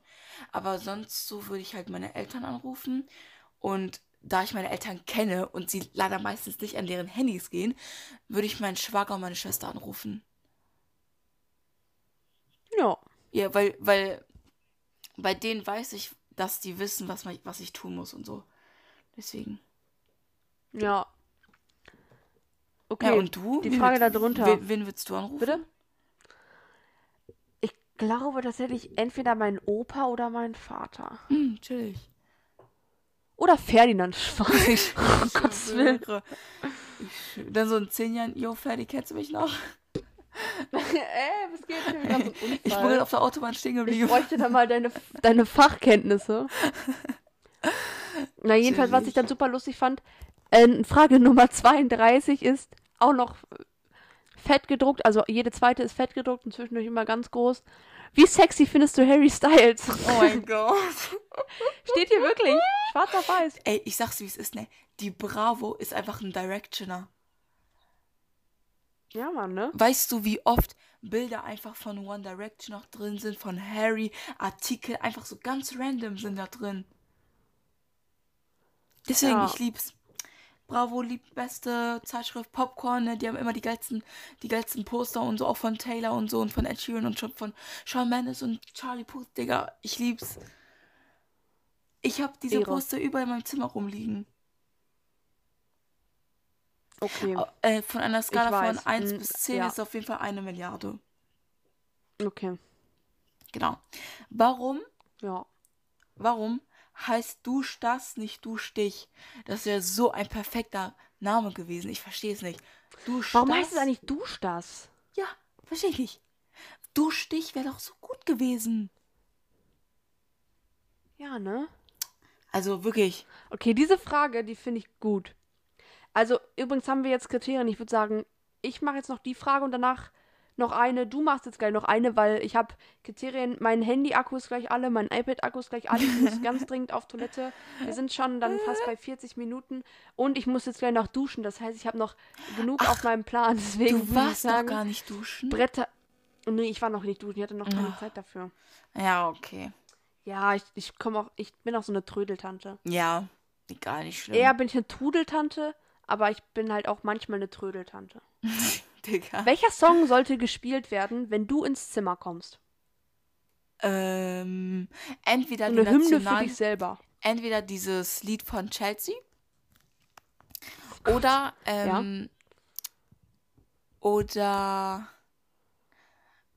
Aber sonst so würde ich halt meine Eltern anrufen. Und da ich meine Eltern kenne und sie leider meistens nicht an deren Handys gehen, würde ich meinen Schwager und meine Schwester anrufen. Ja. Ja, weil, weil bei denen weiß ich, dass die wissen, was, man, was ich tun muss und so. Deswegen. Ja. Okay. Ja, und du? Die Frage da drunter. Wen, wen würdest du anrufen? Bitte? Ich glaube tatsächlich entweder mein Opa oder mein Vater. Hm, chillig. Oder Ferdinand Schweig. um Gottes Willen. Dann so in zehn Jahren, yo, Ferdi, kennst du mich noch? Ey, was geht denn? Einen Ich bin gerade auf der Autobahn stehen Ich geblieben. bräuchte da mal deine, deine Fachkenntnisse. Na, jedenfalls, was ich dann super lustig fand, äh, Frage Nummer 32 ist auch noch fett gedruckt, also jede zweite ist fett gedruckt und zwischendurch immer ganz groß. Wie sexy findest du Harry Styles? Oh mein Gott. Steht hier wirklich, schwarz auf weiß. Ey, ich sag's wie es ist, ne? Die Bravo ist einfach ein Directioner. Ja, Mann, ne? Weißt du, wie oft Bilder einfach von One Direction noch drin sind, von Harry, Artikel, einfach so ganz random sind da drin. Deswegen, Ja. ich lieb's. Bravo liebt beste Zeitschrift Popcorn, ne? Die haben immer die geilsten, die geilsten Poster und so, auch von Taylor und so und von Ed Sheeran und schon von Shawn Mendes und Charlie Puth, Digga. Ich lieb's. Ich hab diese Ehre. Poster überall in meinem Zimmer rumliegen. Okay, Äh, von einer Skala von weiß. 1 Mm, bis 10 ja. ist auf jeden Fall eine Milliarde. okay, Genau. Warum, ja. warum heißt Dusch das nicht Dusch dich? Das wäre so ein perfekter Name gewesen. Ich verstehe es nicht. Dusch Warum heißt es eigentlich Dusch das? Ja, verstehe ich nicht. Dusch dich wäre doch so gut gewesen. Ja, ne? Also wirklich. Okay, diese Frage, die finde ich gut. Also, übrigens haben wir jetzt Kriterien. Ich würde sagen, ich mache jetzt noch die Frage und danach noch eine. Du machst jetzt gleich noch eine, weil ich habe Kriterien. Mein Handy-Akku ist gleich alle, mein iPad-Akku ist gleich alle. Ich muss ganz dringend auf Toilette. Wir sind schon dann fast bei 40 Minuten und ich muss jetzt gleich noch duschen. Das heißt, ich habe noch genug auf meinem Plan. Deswegen Du warst sagen, gar nicht duschen. Bretter. Nee, ich war noch nicht duschen. Ich hatte noch keine Ah. Zeit dafür. Ja, okay. Ja, ich, ich komme auch. Ich bin auch so eine Trödeltante. Ja, egal, nicht schlimm. Eher bin ich eine Trudeltante, aber ich bin halt auch manchmal eine Trödeltante. Digga. Welcher Song sollte gespielt werden, wenn du ins Zimmer kommst? Ähm, entweder eine Hymne für dich selber. entweder dieses Lied von Chelsea oder ähm, oder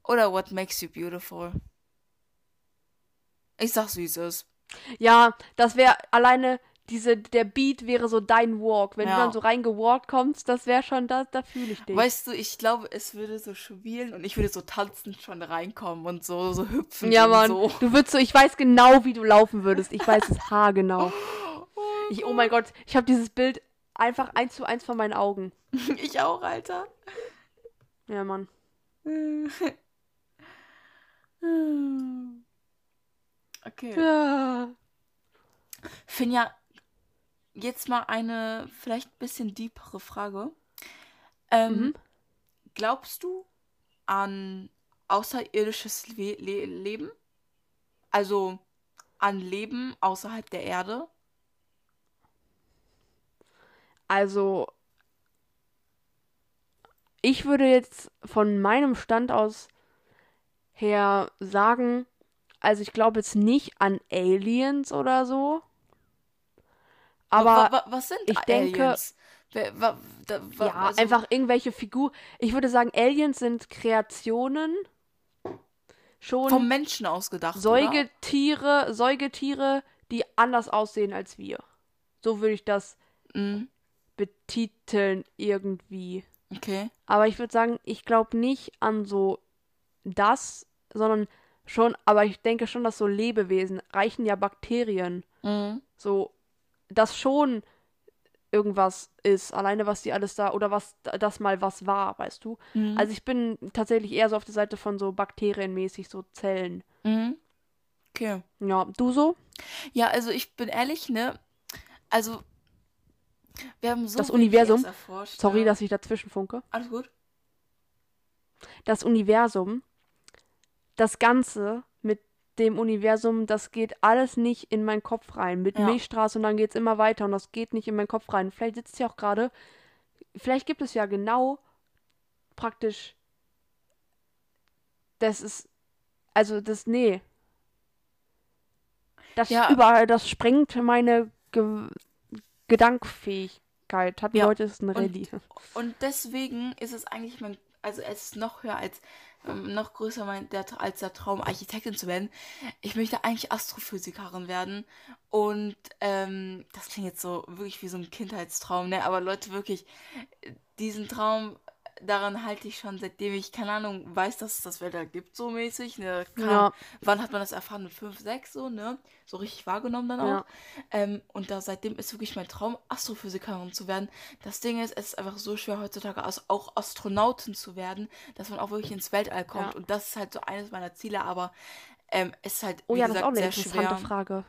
oder What Makes You Beautiful. Ich sag's wie es ist. Ja, das wäre alleine diese, der Beat wäre so dein Walk. Wenn Ja. du dann so reingewalkt kommst, das wäre schon, da, da fühle ich dich. Weißt du, ich glaube, es würde so spielen und ich würde so tanzend schon reinkommen und so so hüpfen ja, Mann. so. Du würdest so, ich weiß genau, wie du laufen würdest. Ich weiß es haargenau. Ich, oh mein Gott, ich habe dieses Bild einfach eins zu eins vor meinen Augen. Ich auch, Alter. Ja, Mann. Okay. Ja. Finja, jetzt mal eine vielleicht ein bisschen deepere Frage. Ähm, Mhm. Glaubst du an außerirdisches Le Le Leben? Also an Leben außerhalb der Erde? Also, ich würde jetzt von meinem Stand aus her sagen, also ich glaube jetzt nicht an Aliens oder so. Aber wa wa was sind ich denke- Aliens? Wer, wa, ja, also- einfach irgendwelche Figur. Ich würde sagen, Aliens sind Kreationen. Schon vom Menschen ausgedacht, oder? Säugetiere, Säugetiere, die anders aussehen als wir. So würde ich das Mhm. betiteln irgendwie. Okay. Aber ich würde sagen, ich glaube nicht an so das, sondern schon, aber ich denke schon, dass so Lebewesen reichen ja Bakterien. Mhm. So, dass schon irgendwas ist, alleine was die alles da, oder was das mal was war, weißt du? Mhm. Also ich bin tatsächlich eher so auf der Seite von so bakterienmäßig, so Zellen. Mhm. Okay. Ja, du so? Ja, also ich bin ehrlich, ne? Also, wir haben so Das Universum? Erforscht. Sorry, ja. dass ich dazwischen funke. Alles gut? Das Universum, das Ganze dem Universum, das geht alles nicht in meinen Kopf rein. Mit Ja. Milchstraße und dann geht's immer weiter und das geht nicht in meinen Kopf rein. Vielleicht sitzt ja auch gerade, vielleicht gibt es ja genau praktisch, das ist, also das, nee. Das Ja. überall, das sprengt meine Ge Gedankfähigkeit. Hatten Ja, Leute, ist eine und- Rallye. Und deswegen ist es eigentlich mein, also es ist noch höher als, ähm, noch größer mein, der, als der Traum, Architektin zu werden. Ich möchte eigentlich Astrophysikerin werden. Und ähm, das klingt jetzt so wirklich wie so ein Kindheitstraum, ne? Aber Leute, wirklich, diesen Traum, daran halte ich schon, seitdem ich, keine Ahnung, weiß, dass es das Weltall gibt, so mäßig. Ne? Keine Ja. Wann hat man das erfahren? Mit 5, 6 so, ne? So richtig wahrgenommen dann auch. Ja. Ähm, und da seitdem ist wirklich mein Traum, Astrophysikerin zu werden. Das Ding ist, es ist einfach so schwer heutzutage as- auch Astronautin zu werden, dass man auch wirklich ins Weltall kommt. Ja. Und das ist halt so eines meiner Ziele, aber ähm, es ist halt, Oh wie ja, das ist gesagt, auch eine sehr interessante schwer. Frage.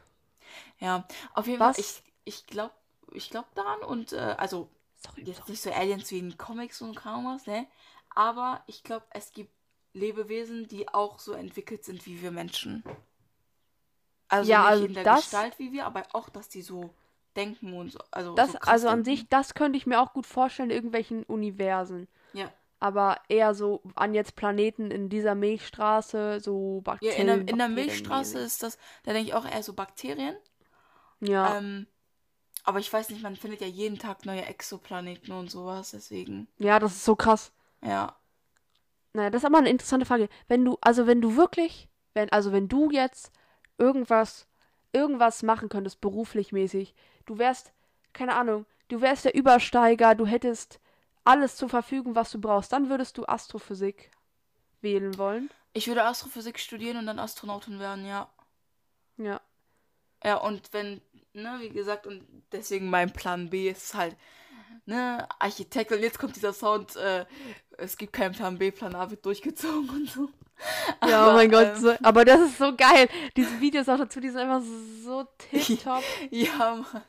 Ja, auf jeden Was? Fall, ich, ich glaube ich glaub daran und äh, also Jetzt nicht so Aliens wie in Comics und kaum was, ne? Aber ich glaube, es gibt Lebewesen, die auch so entwickelt sind wie wir Menschen. Also Ja, nicht also in der das- Gestalt wie wir, aber auch, dass die so denken und so. Also, Das, so also an denken. sich, das könnte ich mir auch gut vorstellen, in irgendwelchen Universen. Ja. Aber eher so an jetzt Planeten in dieser Milchstraße, so Ja, Bakterien. in der, in der Milchstraße ist das, da denke ich auch eher so Bakterien. Ja, Ähm, aber ich weiß nicht, man findet ja jeden Tag neue Exoplaneten und sowas, deswegen. ja, das ist so krass. Ja. Naja, das ist aber eine interessante Frage. Wenn du, also wenn du wirklich, wenn, also wenn du jetzt irgendwas, irgendwas machen könntest, beruflich mäßig, du wärst, keine Ahnung, du wärst der Übersteiger, du hättest alles zur Verfügung, was du brauchst, dann würdest du Astrophysik wählen wollen. Ich würde Astrophysik studieren und dann Astronautin werden, ja. Ja. Ja, und wenn, ne, wie gesagt, und deswegen mein Plan B ist halt, ne, Architekt, und jetzt kommt dieser Sound, äh, es gibt keinen Plan B, Plan A wird durchgezogen und so. Ja, Aber, oh mein Gott, ähm, so, aber das ist so geil. Diese Videos auch dazu, die sind einfach so tipptopp. Ja, Mann.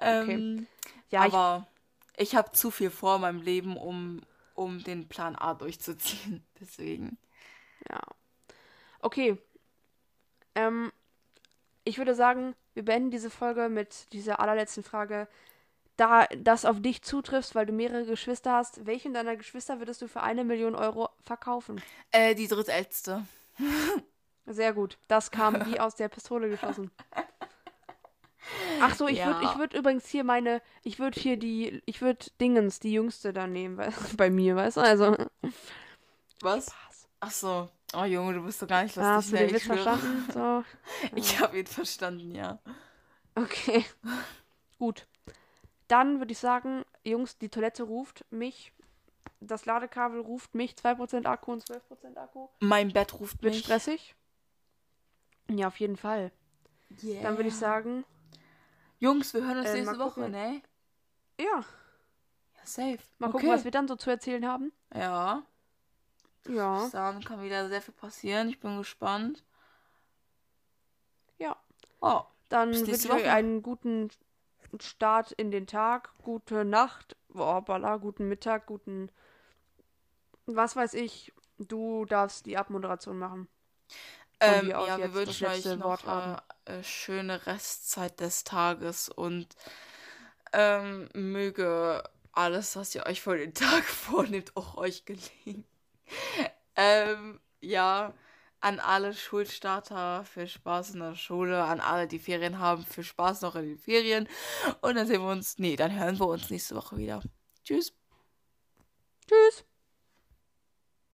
ähm, Ja, ich, aber ich, habe zu viel vor in meinem Leben, um, um den Plan A durchzuziehen. Deswegen. ja. Okay. Ähm, ich würde sagen, wir beenden diese Folge mit dieser allerletzten Frage. Da das auf dich zutrifft, weil du mehrere Geschwister hast, welchen deiner Geschwister würdest du für eine Million Euro verkaufen? Äh, die drittälteste. Sehr gut. Das kam wie aus der Pistole geschossen. Ach so, ich würde Ja. ich würd übrigens hier meine, ich würde hier die, ich würde Dingens, die jüngste da nehmen, weil, bei mir, weißt du? Also, Was? Ach so. Oh Junge, du bist doch gar nicht lustig. hast du den Ich Witz verstanden? So, Ich habe ihn verstanden, ja. okay. Gut. Dann würde ich sagen, Jungs, die Toilette ruft mich, das Ladekabel ruft mich, 2% Akku und 12% Akku. Mein Bett ruft Wird mich. stressig? Ja, auf jeden Fall. Yeah. Dann würde ich sagen, Jungs, wir hören uns Äh, nächste Woche, ne? ja, Ja, safe. mal okay. gucken, was wir dann so zu erzählen haben. Ja. Ja. Dann kann wieder sehr viel passieren. Ich bin gespannt. Ja. Oh. Dann wünsche ich euch einen guten Start in den Tag, gute Nacht, boah, balla, guten Mittag, guten. Was weiß ich. Du darfst die Abmoderation machen. Ähm, ja, wir wünschen euch noch äh, äh, schöne Restzeit des Tages und ähm, möge alles, was ihr euch für den Tag vornehmt, auch euch gelingen. ähm, ja, an alle Schulstarter, für Spaß in der Schule, an alle, die Ferien haben, für Spaß noch in den Ferien. Und dann sehen wir uns, nee, dann hören wir uns nächste Woche wieder. Tschüss. Tschüss.